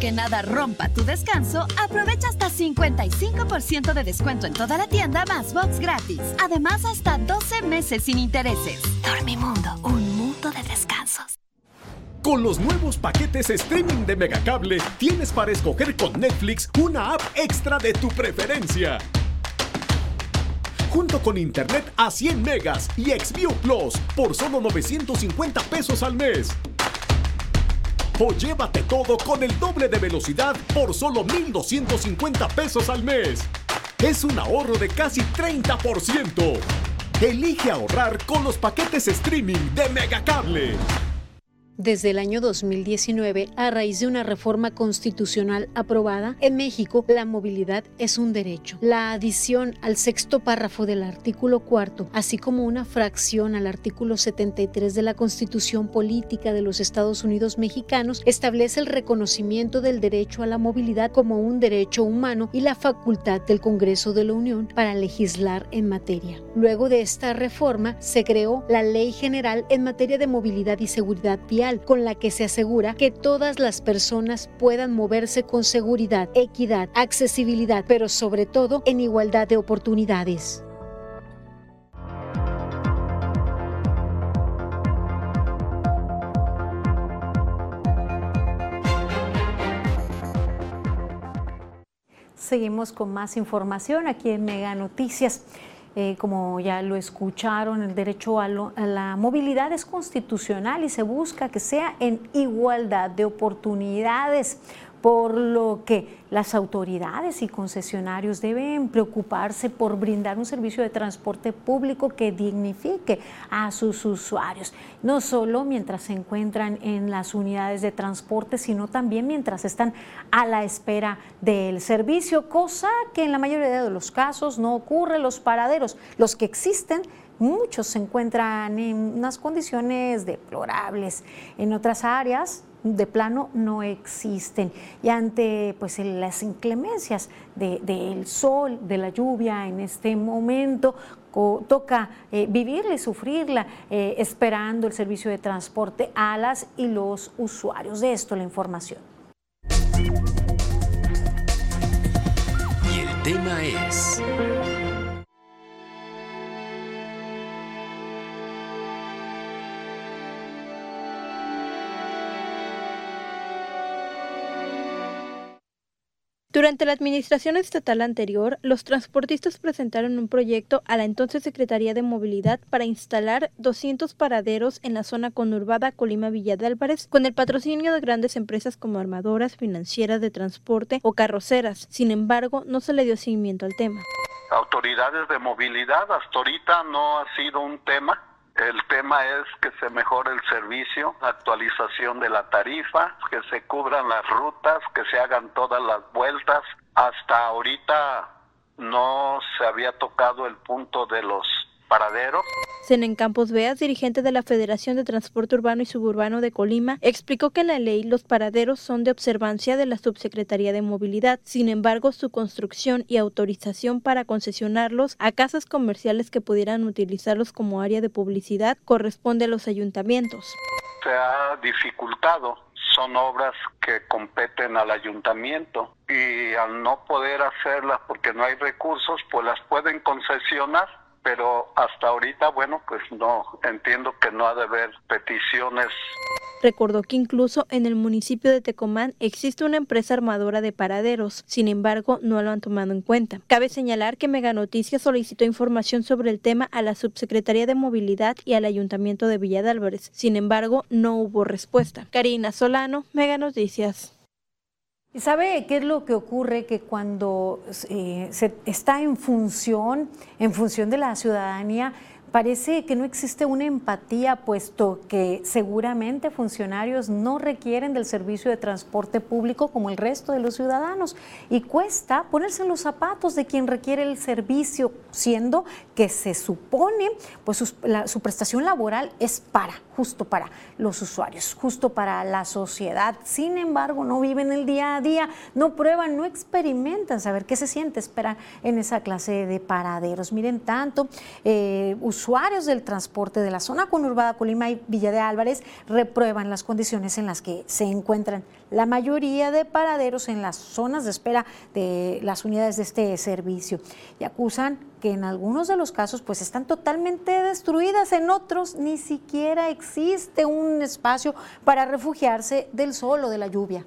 que nada rompa tu descanso, aprovecha hasta 55% de descuento en toda la tienda más box gratis. Además, hasta 12 meses sin intereses. Dormimundo, un mundo de descansos. Con los nuevos paquetes streaming de Megacable, tienes para escoger con Netflix una app extra de tu preferencia. Junto con internet a 100 megas y Xview Plus por solo 950 pesos al mes. O llévate todo con el doble de velocidad por solo 1,250 pesos al mes. Es un ahorro de casi 30%. Elige ahorrar con los paquetes streaming de Megacable. Desde el año 2019, a raíz de una reforma constitucional aprobada, en México la movilidad es un derecho. La adición al sexto párrafo del artículo cuarto, así como una fracción al artículo 73 de la Constitución Política de los Estados Unidos Mexicanos, establece el reconocimiento del derecho a la movilidad como un derecho humano y la facultad del Congreso de la Unión para legislar en materia. Luego de esta reforma, se creó la Ley General en materia de movilidad y seguridad vial con la que se asegura que todas las personas puedan moverse con seguridad, equidad, accesibilidad, pero sobre todo en igualdad de oportunidades. Seguimos con más información aquí en Mega Noticias. Eh, como ya lo escucharon, el derecho a, la movilidad es constitucional y se busca que sea en igualdad de oportunidades por lo que las autoridades y concesionarios deben preocuparse por brindar un servicio de transporte público que dignifique a sus usuarios, no solo mientras se encuentran en las unidades de transporte, sino también mientras están a la espera del servicio, cosa que en la mayoría de los casos no ocurre. Los paraderos, los que existen, muchos se encuentran en unas condiciones deplorables. En otras áreas de plano no existen. Y ante pues, las inclemencias del sol, de la lluvia en este momento, toca eh, vivirla y sufrirla eh, esperando el servicio de transporte a las y los usuarios. De esto la información. Y el tema es... Durante la administración estatal anterior, los transportistas presentaron un proyecto a la entonces Secretaría de Movilidad para instalar 200 paraderos en la zona conurbada Colima-Villa de Álvarez con el patrocinio de grandes empresas como armadoras, financieras de transporte o carroceras. Sin embargo, no se le dio seguimiento al tema. Autoridades de movilidad, hasta ahorita no ha sido un tema El tema es que se mejore el servicio, actualización de la tarifa, que se cubran las rutas, que se hagan todas las vueltas. Hasta ahorita no se había tocado el punto de los paraderos. Senen Campos Veas, dirigente de la Federación de Transporte Urbano y Suburbano de Colima, explicó que en la ley los paraderos son de observancia de la Subsecretaría de Movilidad. Sin embargo, su construcción y autorización para concesionarlos a casas comerciales que pudieran utilizarlos como área de publicidad corresponde a los ayuntamientos. Se ha dificultado son obras que competen al ayuntamiento y al no poder hacerlas porque no hay recursos, pues las pueden concesionar pero hasta ahorita, bueno, pues no, entiendo que no ha de haber peticiones. Recordó que incluso en el municipio de Tecomán existe una empresa armadora de paraderos, sin embargo no lo han tomado en cuenta. Cabe señalar que Mega Noticias solicitó información sobre el tema a la Subsecretaría de Movilidad y al Ayuntamiento de Villa de Álvarez, sin embargo no hubo respuesta. Karina Solano, Mega Noticias. ¿Y sabe qué es lo que ocurre? Que cuando eh, se está en función, en función de la ciudadanía, parece que no existe una empatía, puesto que seguramente funcionarios no requieren del servicio de transporte público como el resto de los ciudadanos. Y cuesta ponerse en los zapatos de quien requiere el servicio, siendo que se supone, pues su, prestación laboral es para, justo para los usuarios, justo para la sociedad. Sin embargo, no viven el día a día, no prueban, no experimentan saber qué se siente esperar en esa clase de paraderos. Miren, tanto eh, usuarios del transporte de la zona conurbada Colima y Villa de Álvarez reprueban las condiciones en las que se encuentran la mayoría de paraderos en las zonas de espera de las unidades de este servicio y acusan que en algunos de los casos pues están totalmente destruidas, en otros ni siquiera existe un espacio para refugiarse del sol o de la lluvia.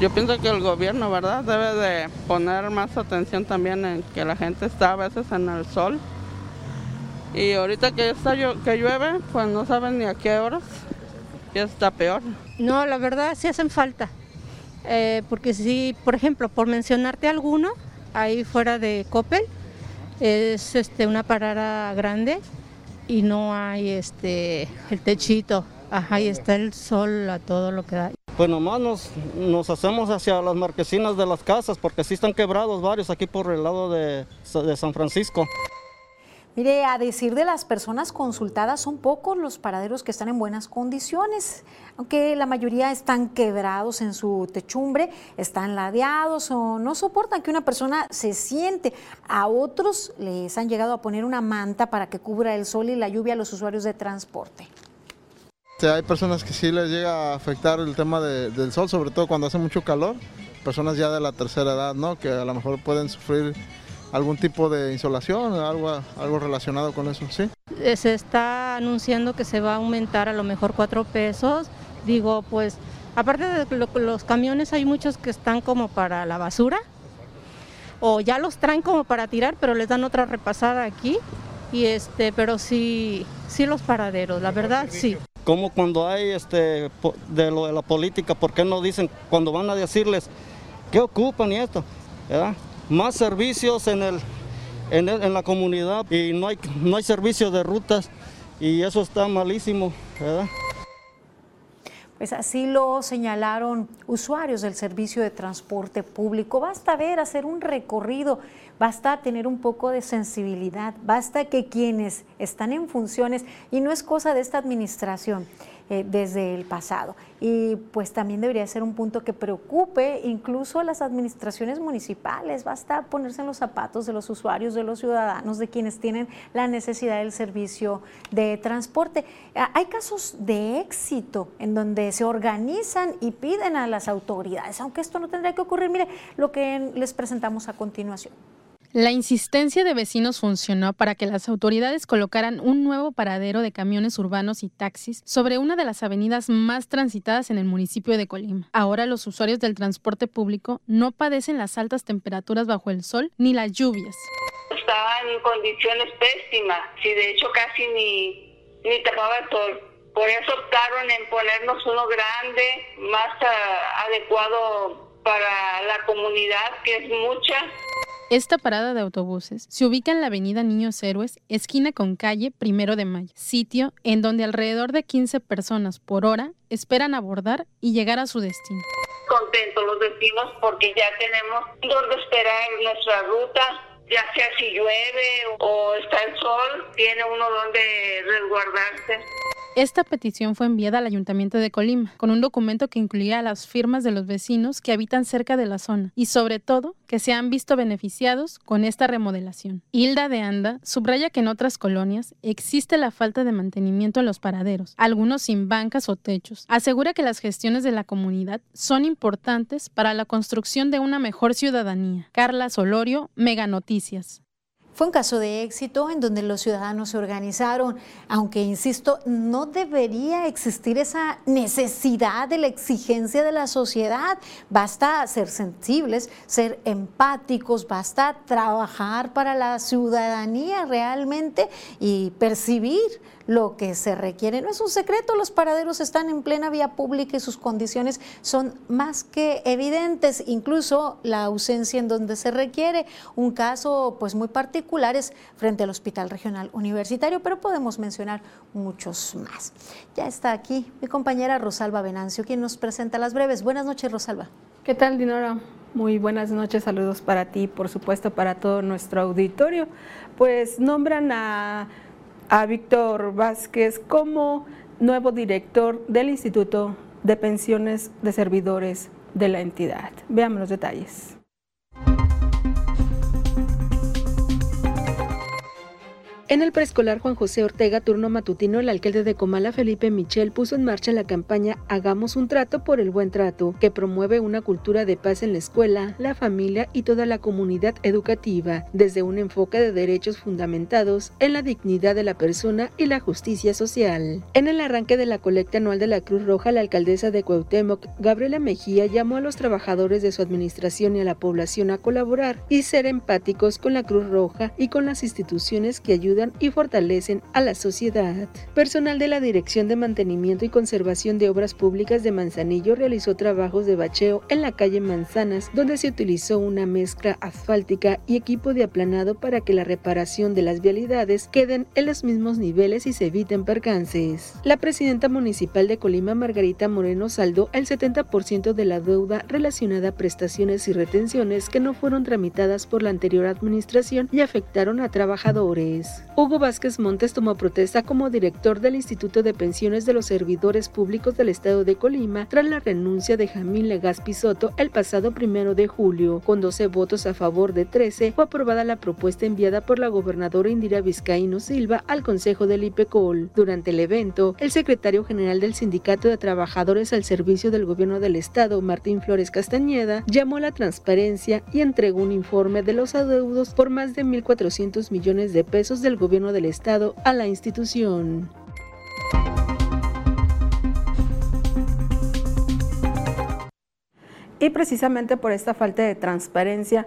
Yo pienso que el gobierno, ¿verdad?, debe de poner más atención también en que la gente está a veces en el sol y ahorita que, está, que llueve, pues no saben ni a qué horas, ya está peor. No, la verdad sí hacen falta, eh, porque si, por ejemplo, por mencionarte alguno, ahí fuera de Coppel, es este, una parada grande y no hay este, el techito, ajá, ahí está el sol a todo lo que da. Pues nomás nos, nos hacemos hacia las marquesinas de las casas, porque sí están quebrados varios aquí por el lado de, de San Francisco. Mire, a decir de las personas consultadas, son pocos los paraderos que están en buenas condiciones, aunque la mayoría están quebrados en su techumbre, están ladeados o no soportan que una persona se siente. A otros les han llegado a poner una manta para que cubra el sol y la lluvia a los usuarios de transporte. hay personas que sí les llega a afectar el tema del sol, sobre todo cuando hace mucho calor, personas ya de la tercera edad, ¿no? que a lo mejor pueden sufrir algún tipo de insolación, algo, algo relacionado con eso, ¿sí? Eh, se está anunciando que se va a aumentar a lo mejor cuatro pesos. Digo, pues, aparte de los camiones hay muchos que están como para la basura, o ya los traen como para tirar, pero les dan otra repasada aquí. Y este, pero sí, sí los paraderos, la verdad sí. Como cuando hay este de lo de la política, ¿por qué no dicen cuando van a decirles qué ocupan y esto? ¿verdad? Más servicios en, el, en, la comunidad y no hay, no hay servicio de rutas y eso está malísimo, ¿verdad? Pues así lo señalaron usuarios del servicio de transporte público. Basta ver, hacer un recorrido, basta tener un poco de sensibilidad, basta que quienes están en funciones, y no es cosa de esta administración, eh, desde el pasado. Y pues también debería ser un punto que preocupe incluso a las administraciones municipales. Basta ponerse en los zapatos de los usuarios, de los ciudadanos, de quienes tienen la necesidad del servicio de transporte. Ah, hay casos de éxito en donde se organizan y piden a las autoridades, aunque esto no tendría que ocurrir. Mire lo que les presentamos a continuación. La insistencia de vecinos funcionó para que las autoridades colocaran un nuevo paradero de camiones urbanos y taxis sobre una de las avenidas más transitadas en el municipio de Colima. Ahora los usuarios del transporte público no padecen las altas temperaturas bajo el sol ni las lluvias. Estaba en condiciones pésimas, si de hecho casi ni, ni tapaba el sol. Por eso optaron en ponernos uno grande, más ah, adecuado para la comunidad, que es mucha. Esta parada de autobuses se ubica en la avenida Niños Héroes, esquina con calle Primero de Mayo, sitio en donde alrededor de 15 personas por hora esperan abordar y llegar a su destino. Contentos los vecinos porque ya tenemos donde esperar nuestra ruta, ya sea si llueve o está el sol, tiene uno donde resguardarse. Esta petición fue enviada al Ayuntamiento de Colima con un documento que incluía las firmas de los vecinos que habitan cerca de la zona y sobre todo que se han visto beneficiados con esta remodelación. Hilda de Anda subraya que en otras colonias existe la falta de mantenimiento en los paraderos, algunos sin bancas o techos. Asegura que las gestiones de la comunidad son importantes para la construcción de una mejor ciudadanía. Carla Solorio, Mega Noticias. Fue un caso de éxito en donde los ciudadanos se organizaron, aunque, insisto, no debería existir esa necesidad de la exigencia de la sociedad. Basta ser sensibles, ser empáticos, basta trabajar para la ciudadanía realmente y percibir lo que se requiere. No es un secreto, los paraderos están en plena vía pública y sus condiciones son más que evidentes, incluso la ausencia en donde se requiere. Un caso pues muy particular es frente al Hospital Regional Universitario, pero podemos mencionar muchos más. Ya está aquí mi compañera Rosalba Venancio, quien nos presenta las breves. Buenas noches, Rosalba. ¿Qué tal, Dinora? Muy buenas noches, saludos para ti, por supuesto para todo nuestro auditorio. Pues nombran a a Víctor Vázquez como nuevo director del Instituto de Pensiones de Servidores de la entidad. Veamos los detalles. En el preescolar Juan José Ortega, turno matutino, el alcalde de Comala, Felipe Michel, puso en marcha la campaña Hagamos un trato por el buen trato, que promueve una cultura de paz en la escuela, la familia y toda la comunidad educativa, desde un enfoque de derechos fundamentados en la dignidad de la persona y la justicia social. En el arranque de la colecta anual de la Cruz Roja, la alcaldesa de Cuauhtémoc, Gabriela Mejía, llamó a los trabajadores de su administración y a la población a colaborar y ser empáticos con la Cruz Roja y con las instituciones que ayudan y fortalecen a la sociedad. Personal de la Dirección de Mantenimiento y Conservación de Obras Públicas de Manzanillo realizó trabajos de bacheo en la calle Manzanas, donde se utilizó una mezcla asfáltica y equipo de aplanado para que la reparación de las vialidades queden en los mismos niveles y se eviten percances. La presidenta municipal de Colima, Margarita Moreno, saldó el 70% de la deuda relacionada a prestaciones y retenciones que no fueron tramitadas por la anterior administración y afectaron a trabajadores. Hugo Vázquez Montes tomó protesta como director del Instituto de Pensiones de los Servidores Públicos del Estado de Colima tras la renuncia de Jamín Legazpi Soto el pasado primero de julio. Con 12 votos a favor de 13, fue aprobada la propuesta enviada por la gobernadora Indira Vizcaíno Silva al Consejo del IPECOL. Durante el evento, el secretario general del Sindicato de Trabajadores al Servicio del Gobierno del Estado, Martín Flores Castañeda, llamó a la transparencia y entregó un informe de los adeudos por más de 1.400 millones de pesos del gobierno del estado a la institución. Y precisamente por esta falta de transparencia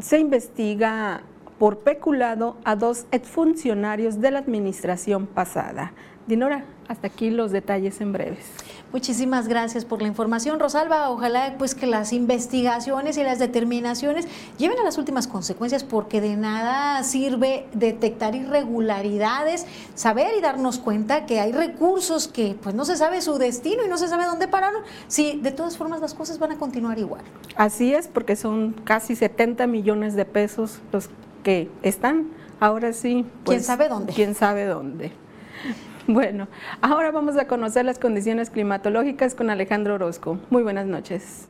se investiga por peculado a dos exfuncionarios de la administración pasada. Dinora, hasta aquí los detalles en breves. Muchísimas gracias por la información, Rosalba. Ojalá pues que las investigaciones y las determinaciones lleven a las últimas consecuencias porque de nada sirve detectar irregularidades, saber y darnos cuenta que hay recursos que pues no se sabe su destino y no se sabe dónde pararon, si de todas formas las cosas van a continuar igual. Así es, porque son casi 70 millones de pesos los que están. Ahora sí, pues, ¿quién sabe dónde? ¿Quién sabe dónde? Bueno, ahora vamos a conocer las condiciones climatológicas con Alejandro Orozco. Muy buenas noches.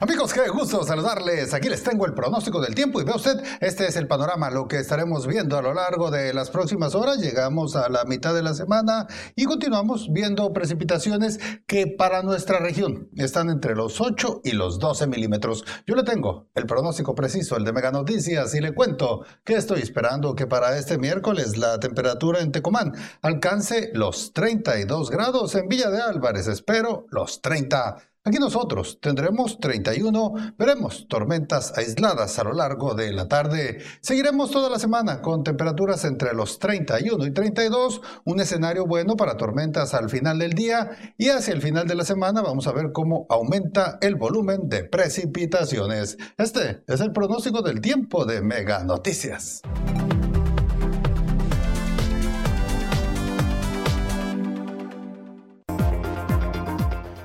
Amigos, qué gusto saludarles. Aquí les tengo el pronóstico del tiempo y ve usted, este es el panorama, lo que estaremos viendo a lo largo de las próximas horas. Llegamos a la mitad de la semana y continuamos viendo precipitaciones que para nuestra región están entre los 8 y los 12 milímetros. Yo le tengo el pronóstico preciso, el de Mega Noticias, y le cuento que estoy esperando que para este miércoles la temperatura en Tecomán alcance los 32 grados. En Villa de Álvarez espero los 30 Aquí nosotros tendremos 31, veremos tormentas aisladas a lo largo de la tarde. Seguiremos toda la semana con temperaturas entre los 31 y 32, un escenario bueno para tormentas al final del día y hacia el final de la semana vamos a ver cómo aumenta el volumen de precipitaciones. Este es el pronóstico del tiempo de Mega Noticias.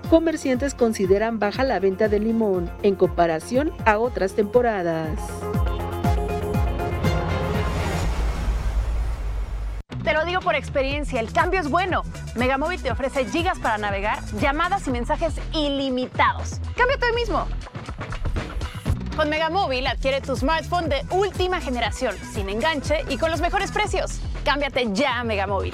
Comerciantes consideran baja la venta de limón en comparación a otras temporadas. Te lo digo por experiencia, el cambio es bueno. Megamóvil te ofrece gigas para navegar, llamadas y mensajes ilimitados. Cámbiate hoy mismo. Con Megamóvil adquiere tu smartphone de última generación, sin enganche y con los mejores precios. Cámbiate ya a Megamóvil.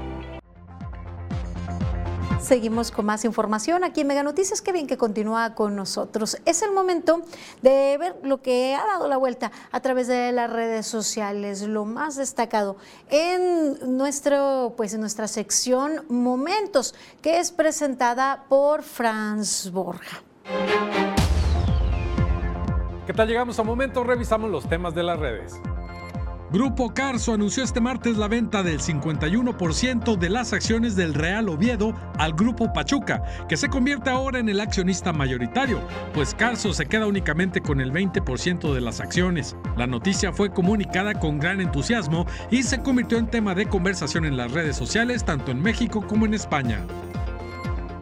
Seguimos con más información aquí en Mega Noticias. Qué bien que continúa con nosotros. Es el momento de ver lo que ha dado la vuelta a través de las redes sociales, lo más destacado en nuestro, pues en nuestra sección Momentos, que es presentada por Franz Borja. ¿Qué tal? Llegamos a Momentos, revisamos los temas de las redes. Grupo Carso anunció este martes la venta del 51% de las acciones del Real Oviedo al Grupo Pachuca, que se convierte ahora en el accionista mayoritario, pues Carso se queda únicamente con el 20% de las acciones. La noticia fue comunicada con gran entusiasmo y se convirtió en tema de conversación en las redes sociales tanto en México como en España.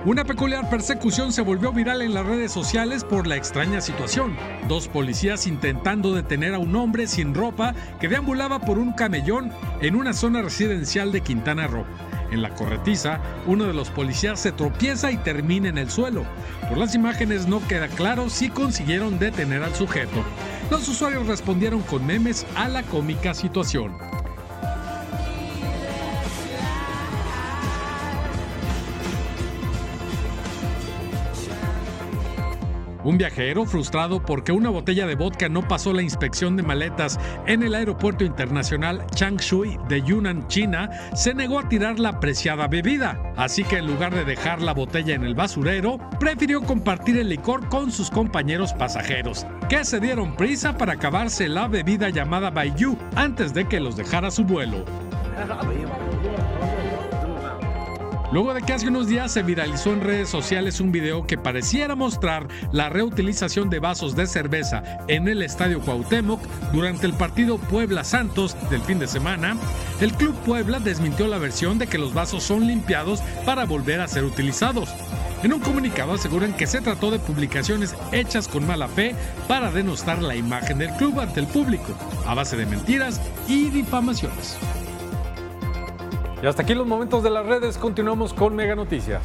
Una peculiar persecución se volvió viral en las redes sociales por la extraña situación. Dos policías intentando detener a un hombre sin ropa que deambulaba por un camellón en una zona residencial de Quintana Roo. En la corretiza, uno de los policías se tropieza y termina en el suelo. Por las imágenes no queda claro si consiguieron detener al sujeto. Los usuarios respondieron con memes a la cómica situación. Un viajero frustrado porque una botella de vodka no pasó la inspección de maletas en el aeropuerto internacional Changshui de Yunnan, China, se negó a tirar la preciada bebida. Así que en lugar de dejar la botella en el basurero, prefirió compartir el licor con sus compañeros pasajeros, que se dieron prisa para acabarse la bebida llamada Baiyu antes de que los dejara su vuelo. (laughs) Luego de que hace unos días se viralizó en redes sociales un video que pareciera mostrar la reutilización de vasos de cerveza en el Estadio Cuauhtémoc durante el partido Puebla Santos del fin de semana, el Club Puebla desmintió la versión de que los vasos son limpiados para volver a ser utilizados. En un comunicado aseguran que se trató de publicaciones hechas con mala fe para denostar la imagen del club ante el público, a base de mentiras y difamaciones. Y hasta aquí los momentos de las redes. Continuamos con Mega Noticias.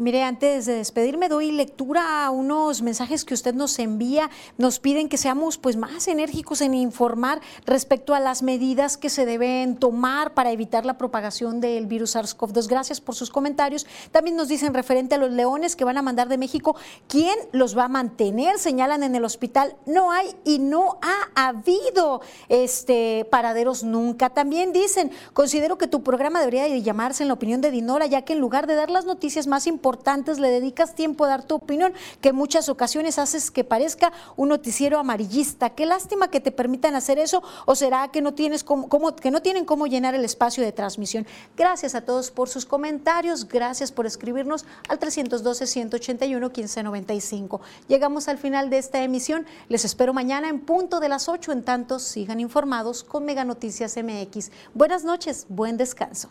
Mire, antes de despedirme doy lectura a unos mensajes que usted nos envía. Nos piden que seamos pues más enérgicos en informar respecto a las medidas que se deben tomar para evitar la propagación del virus SARS-CoV-2. Gracias por sus comentarios. También nos dicen referente a los leones que van a mandar de México, ¿quién los va a mantener? Señalan en el hospital, no hay y no ha habido este paraderos nunca. También dicen, considero que tu programa debería de llamarse en la opinión de Dinora, ya que en lugar de dar las noticias más importantes le dedicas tiempo a dar tu opinión, que en muchas ocasiones haces que parezca un noticiero amarillista. Qué lástima que te permitan hacer eso, o será que no tienen cómo llenar el espacio de transmisión. Gracias a todos por sus comentarios, gracias por escribirnos al 312-181-1595. Llegamos al final de esta emisión. Les espero mañana en punto de las 8. En tanto, sigan informados con Mega Noticias MX. Buenas noches, buen descanso.